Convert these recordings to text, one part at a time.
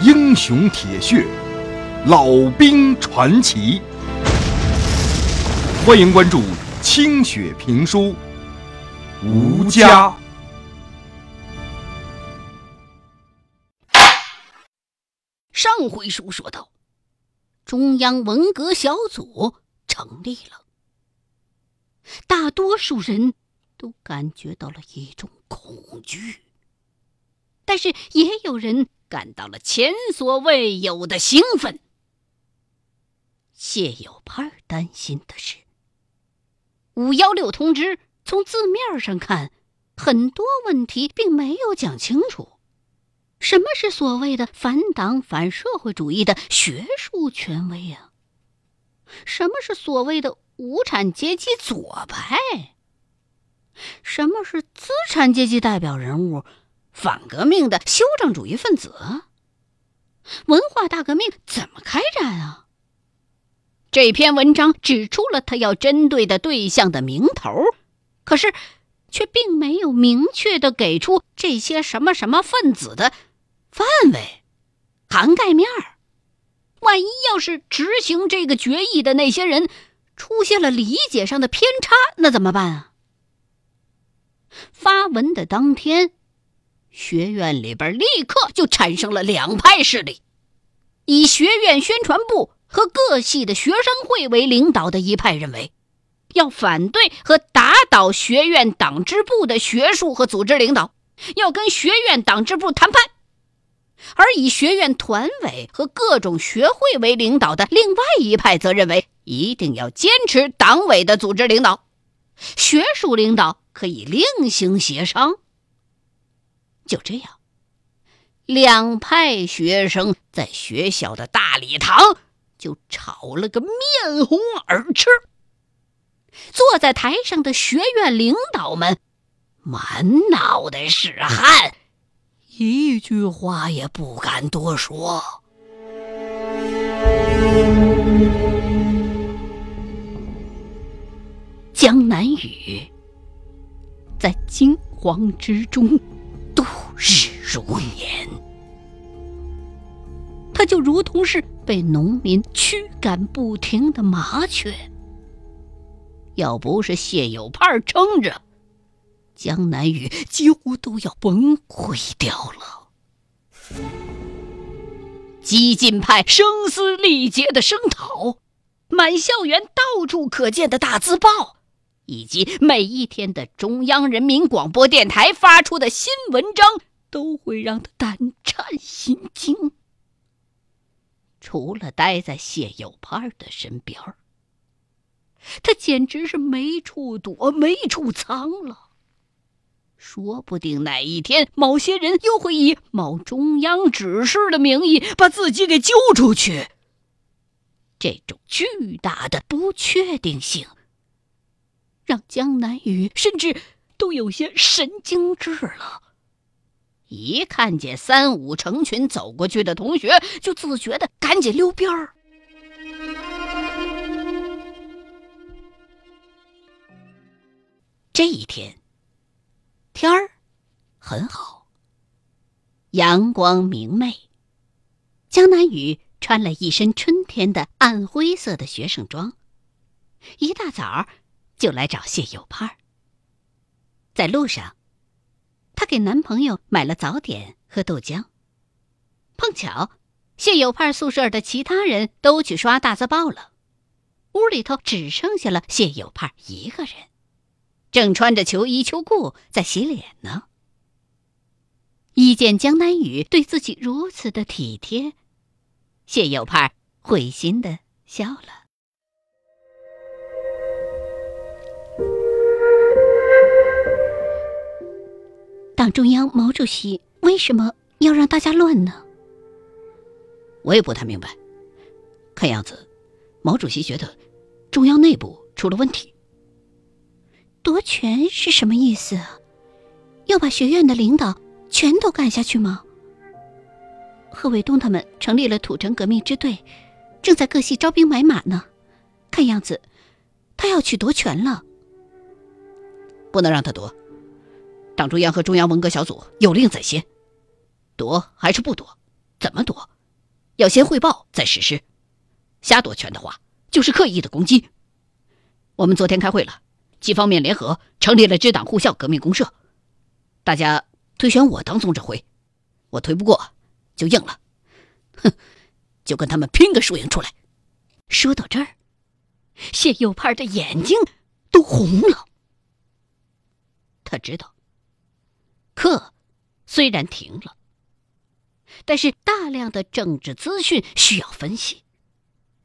英雄铁血，老兵传奇。欢迎关注清雪评书《吴家》。上回书说到，中央文革小组成立了，大多数人都感觉到了一种恐惧，但是也有人感到了前所未有的兴奋。谢有盼担心的是，五幺六通知从字面上看，很多问题并没有讲清楚。什么是所谓的反党反社会主义的学术权威呀？什么是所谓的无产阶级左派？什么是资产阶级代表人物、反革命的修正主义分子？文化大革命怎么开展啊？这篇文章指出了他要针对的对象的名头，可是却并没有明确的给出这些什么什么分子的。范围、涵盖面儿，万一要是执行这个决议的那些人出现了理解上的偏差，那怎么办啊？发文的当天，学院里边立刻就产生了两派势力，以学院宣传部和各系的学生会为领导的一派认为，要反对和打倒学院党支部的学术和组织领导，要跟学院党支部谈判。而以学院团委和各种学会为领导的另外一派，则认为一定要坚持党委的组织领导，学术领导可以另行协商。就这样，两派学生在学校的大礼堂就吵了个面红耳赤。坐在台上的学院领导们满脑袋是汗。一句话也不敢多说。江南雨在惊慌之中日如年，他就如同是被农民驱赶不停的麻雀，要不是谢有盼撑着。江南雨几乎都要崩溃掉了。激进派声嘶力竭的声讨，满校园到处可见的大字报，以及每一天的中央人民广播电台发出的新文章，都会让他胆颤心惊。除了待在谢有盼的身边他简直是没处躲、没处藏了。说不定哪一天，某些人又会以某中央指示的名义把自己给揪出去。这种巨大的不确定性，让江南雨甚至都有些神经质了。一看见三五成群走过去的同学，就自觉的赶紧溜边儿。这一天。天儿很好，阳光明媚。江南雨穿了一身春天的暗灰色的学生装，一大早就来找谢有盼。在路上，她给男朋友买了早点和豆浆。碰巧，谢有盼宿舍的其他人都去刷大字报了，屋里头只剩下了谢有盼一个人。正穿着秋衣秋裤在洗脸呢。一见江南雨对自己如此的体贴，谢有盼会心的笑了。党中央毛主席为什么要让大家乱呢？我也不太明白。看样子，毛主席觉得中央内部出了问题。夺权是什么意思？要把学院的领导全都干下去吗？贺卫东他们成立了土城革命支队，正在各系招兵买马呢。看样子，他要去夺权了。不能让他夺，党中央和中央文革小组有令在先，夺还是不夺，怎么躲？要先汇报再实施。瞎夺权的话，就是刻意的攻击。我们昨天开会了，几方面联合成立了支党护校革命公社，大家推选我当总指挥，我推不过就硬了。哼，就跟他们拼个输赢出来。说到这儿，谢有盼的眼睛都红了。他知道，课虽然停了，但是大量的政治资讯需要分析，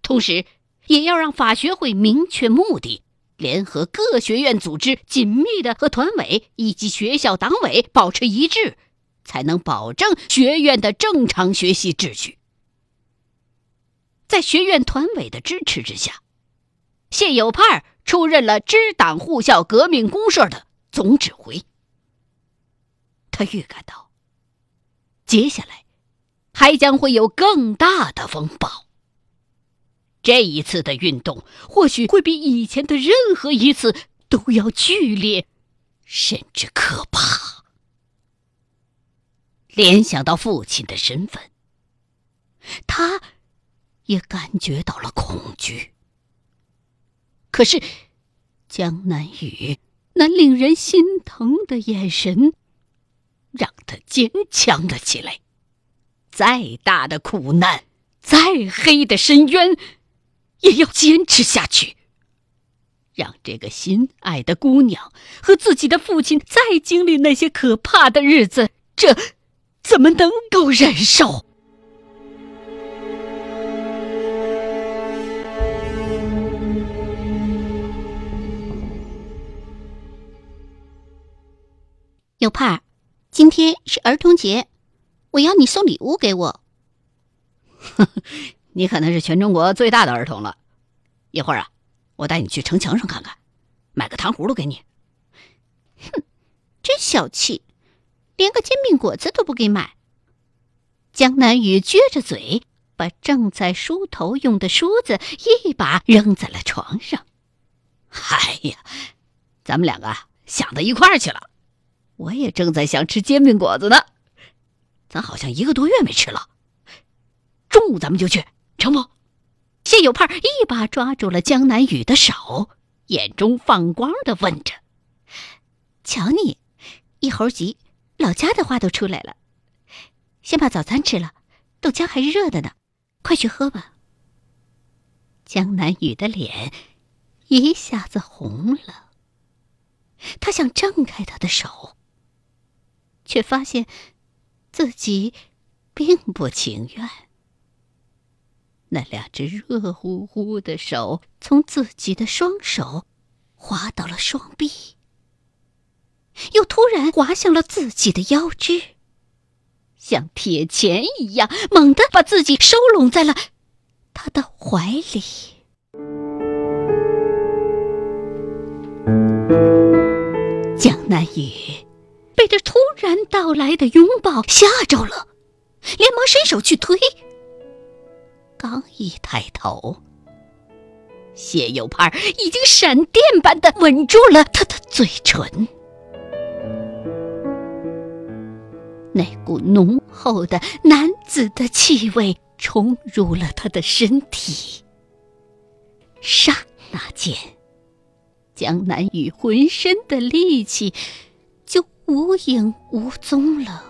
同时也要让法学会明确目的，联合各学院组织紧密的和团委以及学校党委保持一致，才能保证学院的正常学习秩序。在学院团委的支持之下，谢有盼出任了支党护校革命公社的总指挥。他预感到，接下来还将会有更大的风暴。这一次的运动或许会比以前的任何一次都要剧烈，甚至可怕。联想到父亲的身份，他。也感觉到了恐惧，可是江南雨那令人心疼的眼神，让他坚强了起来。再大的苦难，再黑的深渊，也要坚持下去，让这个心爱的姑娘和自己的父亲再经历那些可怕的日子，这怎么能够忍受？有盼，今天是儿童节，我要你送礼物给我。你可能是全中国最大的儿童了。一会儿啊，我带你去城墙上看看，买个糖葫芦给你。哼，真小气，连个煎饼果子都不给买。江南雨撅着嘴，把正在梳头用的梳子一把扔在了床上。哎呀，咱们两个想到一块儿去了。我也正在想吃煎饼果子呢，咱好像一个多月没吃了。中午咱们就去，成不？谢有盼一把抓住了江南雨的手，眼中放光的问着：“瞧你，一猴急，老家的话都出来了。先把早餐吃了，豆浆还是热的呢，快去喝吧。”江南雨的脸一下子红了，他想挣开他的手。却发现自己并不情愿。那两只热乎乎的手从自己的双手滑到了双臂，又突然滑向了自己的腰肢，像铁钳一样猛地把自己收拢在了他的怀里。江南雨。被这突然到来的拥抱吓着了，连忙伸手去推。刚一抬头，谢有盼已经闪电般的吻住了他的嘴唇，那股浓厚的男子的气味冲入了他的身体。刹那间，江南雨浑身的力气。无影无踪了。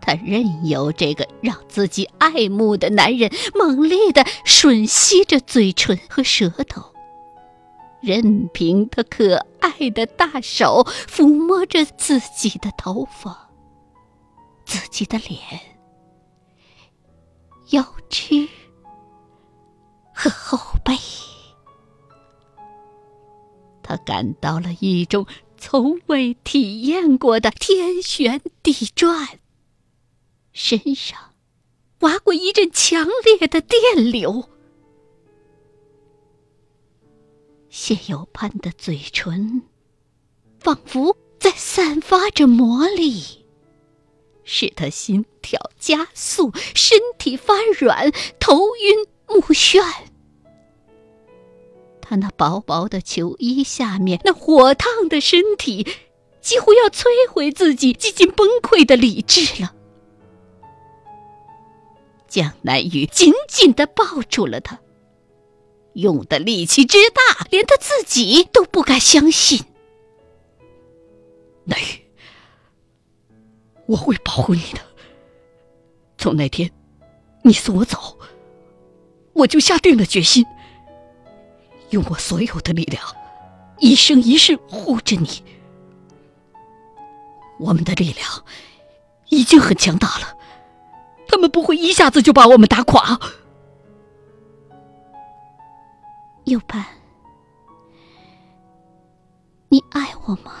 他任由这个让自己爱慕的男人猛烈的吮吸着嘴唇和舌头，任凭他可爱的大手抚摸着自己的头发、自己的脸、腰肢和后背。他感到了一种。从未体验过的天旋地转，身上划过一阵强烈的电流。谢有盼的嘴唇仿佛在散发着魔力，使他心跳加速，身体发软，头晕目眩。他那薄薄的球衣下面，那火烫的身体，几乎要摧毁自己几近崩溃的理智了。江南雨紧紧的抱住了他，用的力气之大，连他自己都不敢相信。南雨，我会保护你的。从那天你送我走，我就下定了决心，用我所有的力量，一生一世护着你。我们的力量已经很强大了，他们不会一下子就把我们打垮。右半，你爱我吗？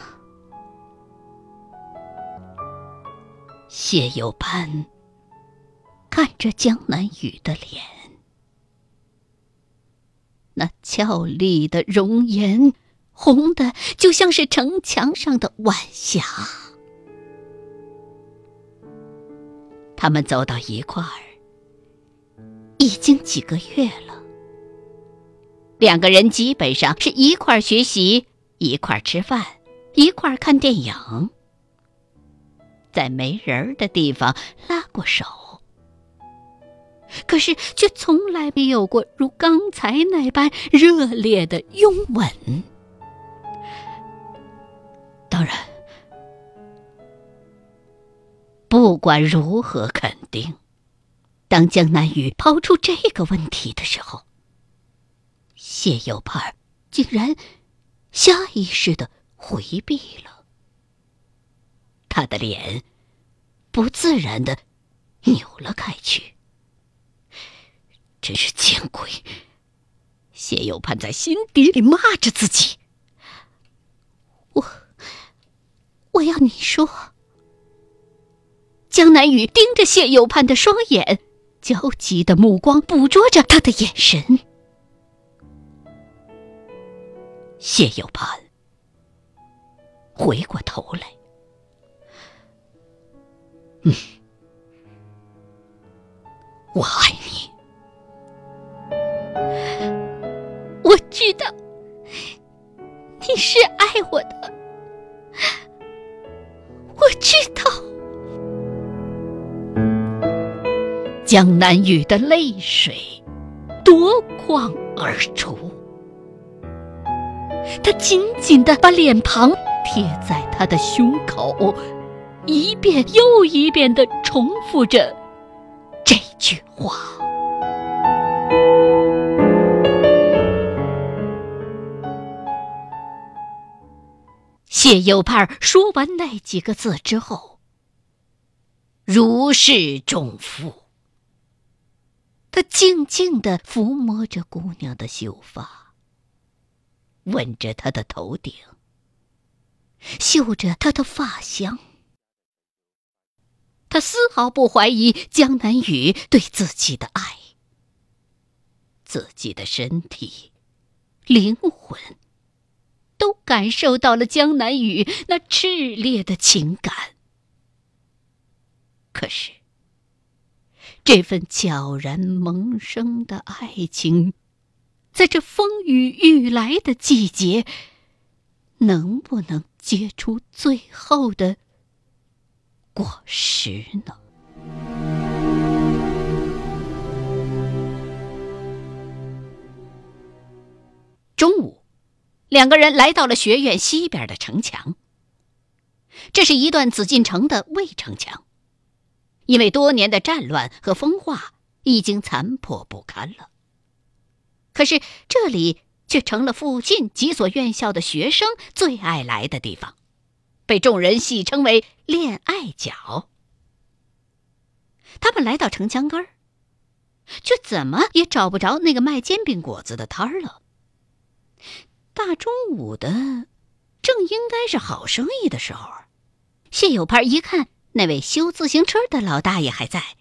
谢有潘看着江南雨的脸，那俏丽的容颜红的就像是城墙上的晚霞。他们走到一块儿，已经几个月了。两个人基本上是一块儿学习，一块儿吃饭，一块儿看电影。在没人儿的地方拉过手，可是却从来没有过如刚才那般热烈的拥吻。当然，不管如何肯定，当江南雨抛出这个问题的时候，谢有盼竟然下意识的回避了。他的脸不自然的扭了开去，真是见鬼！谢有盼在心底里骂着自己。我，我要你说。江南雨盯着谢有盼的双眼，焦急的目光捕捉着他的眼神。谢有盼回过头来。嗯，我爱你。我知道你是爱我的，我知道。江南雨的泪水夺眶而出，他紧紧的把脸庞贴在他的胸口。一遍又一遍的重复着这句话。谢有盼说完那几个字之后，如释重负。他静静的抚摸着姑娘的秀发，吻着她的头顶，嗅着她的发香。他丝毫不怀疑江南雨对自己的爱，自己的身体、灵魂都感受到了江南雨那炽烈的情感。可是，这份悄然萌生的爱情，在这风雨欲来的季节，能不能结出最后的？果实呢？中午，两个人来到了学院西边的城墙。这是一段紫禁城的卫城墙，因为多年的战乱和风化，已经残破不堪了。可是这里却成了附近几所院校的学生最爱来的地方。被众人戏称为“恋爱角”。他们来到城墙根儿，却怎么也找不着那个卖煎饼果子的摊儿了。大中午的，正应该是好生意的时候。谢有盼一看那位修自行车的老大爷还在，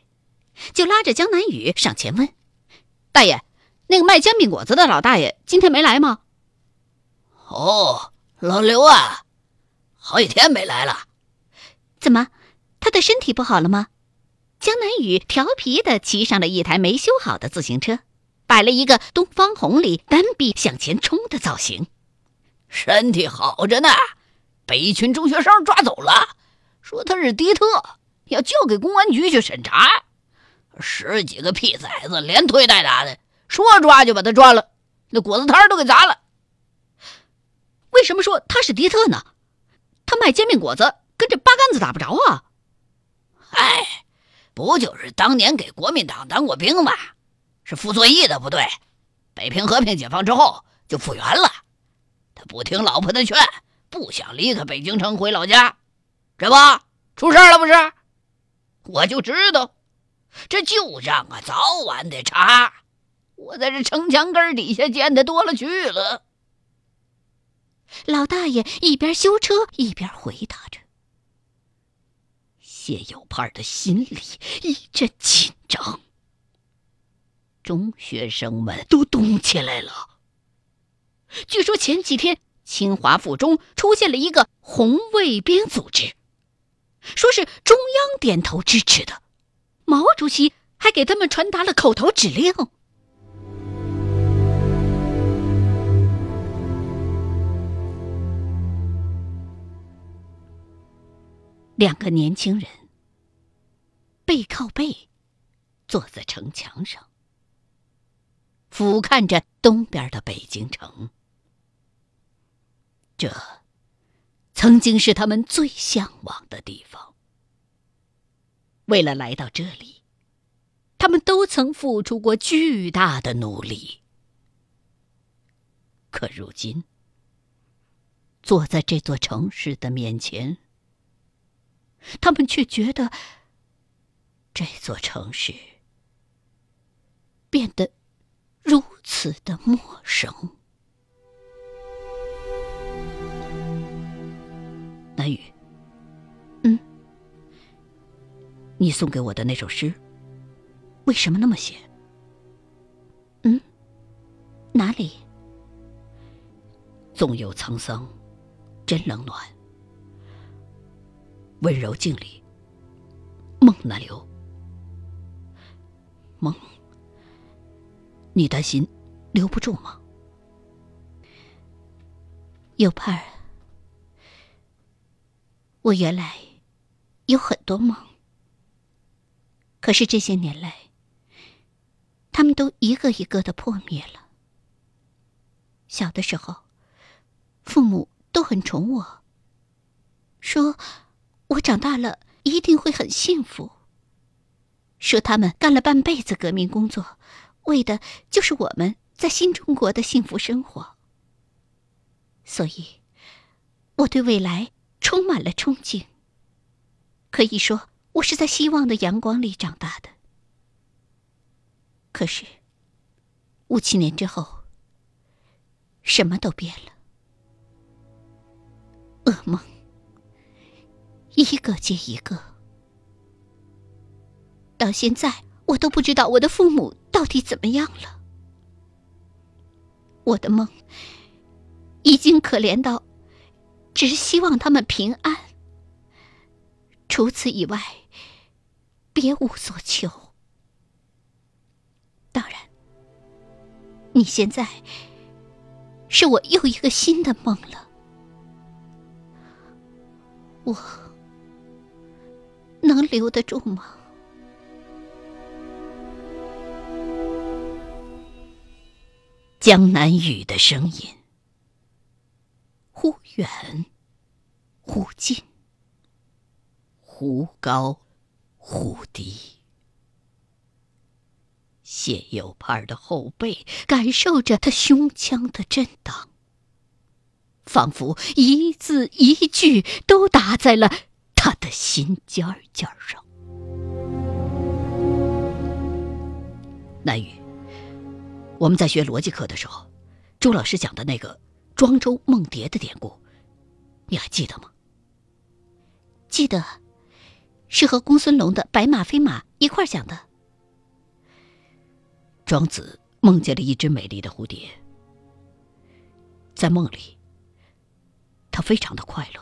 就拉着江南雨上前问：“大爷，那个卖煎饼果子的老大爷今天没来吗？”“哦，老刘啊。”好几天没来了，怎么，他的身体不好了吗？江南雨调皮的骑上了一台没修好的自行车，摆了一个东方红里单臂向前冲的造型。身体好着呢，被一群中学生抓走了，说他是敌特，要交给公安局去审查。十几个屁崽子连推带打的，说抓就把他抓了，那果子摊都给砸了。为什么说他是敌特呢？他卖煎饼果子跟这八竿子打不着啊！哎，不就是当年给国民党当过兵吗？是傅作义的部队，北平和平解放之后就复员了。他不听老婆的劝，不想离开北京城回老家，这不出事了不是？我就知道，这旧账啊，早晚得查。我在这城墙根底下见的多了去了。老大爷一边修车一边回答着。谢有盼的心里一阵紧张。中学生们都动起来了。据说前几天清华附中出现了一个红卫兵组织，说是中央点头支持的，毛主席还给他们传达了口头指令。两个年轻人背靠背坐在城墙上，俯瞰着东边的北京城。这曾经是他们最向往的地方。为了来到这里，他们都曾付出过巨大的努力。可如今，坐在这座城市的面前。他们却觉得这座城市变得如此的陌生。南雨，嗯，你送给我的那首诗，为什么那么写？嗯，哪里？纵有沧桑，真冷暖。温柔镜里，梦难留。梦，你担心留不住吗？有盼儿，我原来有很多梦，可是这些年来，他们都一个一个的破灭了。小的时候，父母都很宠我，说。我长大了一定会很幸福。说他们干了半辈子革命工作，为的就是我们在新中国的幸福生活。所以，我对未来充满了憧憬。可以说，我是在希望的阳光里长大的。可是，五七年之后，什么都变了，噩梦。一个接一个，到现在我都不知道我的父母到底怎么样了。我的梦已经可怜到，只是希望他们平安，除此以外，别无所求。当然，你现在是我又一个新的梦了，我。能留得住吗？江南雨的声音，忽远忽近，忽高忽低。谢有盼的后背感受着他胸腔的震荡，仿佛一字一句都打在了。他的心尖尖上，南雨，我们在学逻辑课的时候，朱老师讲的那个庄周梦蝶的典故，你还记得吗？记得，是和公孙龙的白马非马一块讲的。庄子梦见了一只美丽的蝴蝶，在梦里，他非常的快乐。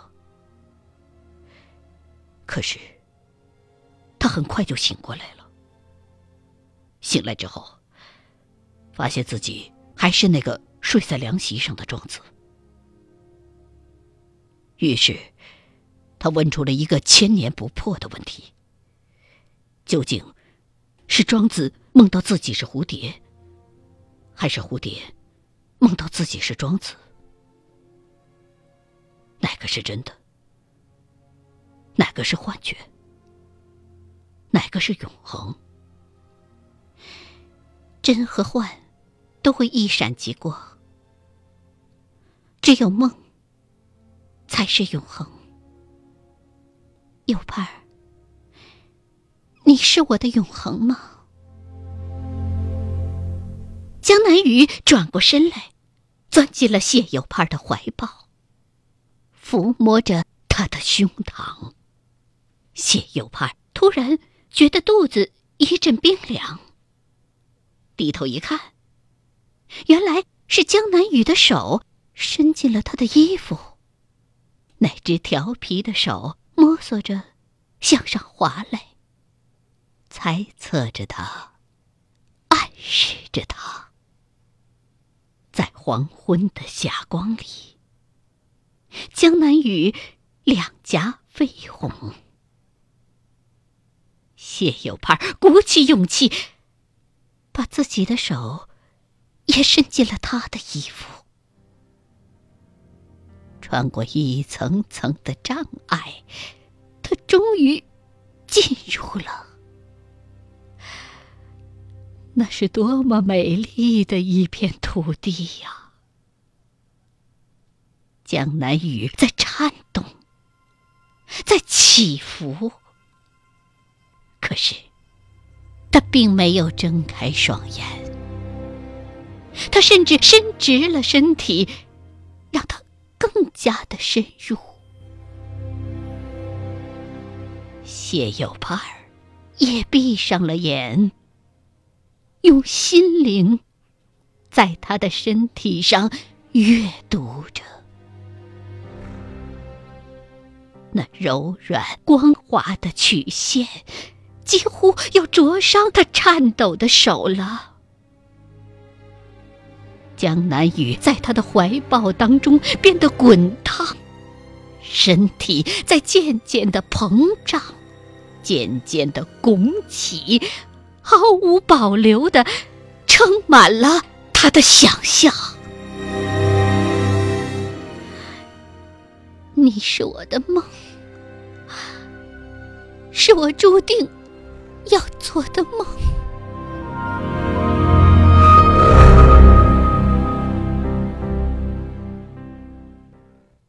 可是，他很快就醒过来了。醒来之后，发现自己还是那个睡在凉席上的庄子。于是，他问出了一个千年不破的问题：究竟是庄子梦到自己是蝴蝶，还是蝴蝶梦到自己是庄子？哪个是真的？哪个是幻觉？哪个是永恒？真和幻都会一闪即过，只有梦才是永恒。有盼儿，你是我的永恒吗？江南雨转过身来，钻进了谢有盼的怀抱，抚摸着他的胸膛。谢有盼突然觉得肚子一阵冰凉，低头一看，原来是江南雨的手伸进了他的衣服，那只调皮的手摸索着向上滑来，猜测着他，暗示着他，在黄昏的霞光里，江南雨两颊绯红。谢有盼鼓起勇气，把自己的手也伸进了他的衣服，穿过一层层的障碍，他终于进入了。那是多么美丽的一片土地呀！江南雨在颤动，在起伏。可是，他并没有睁开双眼，他甚至伸直了身体，让他更加的深入。谢有盼儿也闭上了眼，用心灵在他的身体上阅读着那柔软光滑的曲线。几乎要灼伤他颤抖的手了。江南雨在他的怀抱当中变得滚烫，身体在渐渐的膨胀，渐渐的拱起，毫无保留的撑满了他的想象。你是我的梦，是我注定。要做的梦。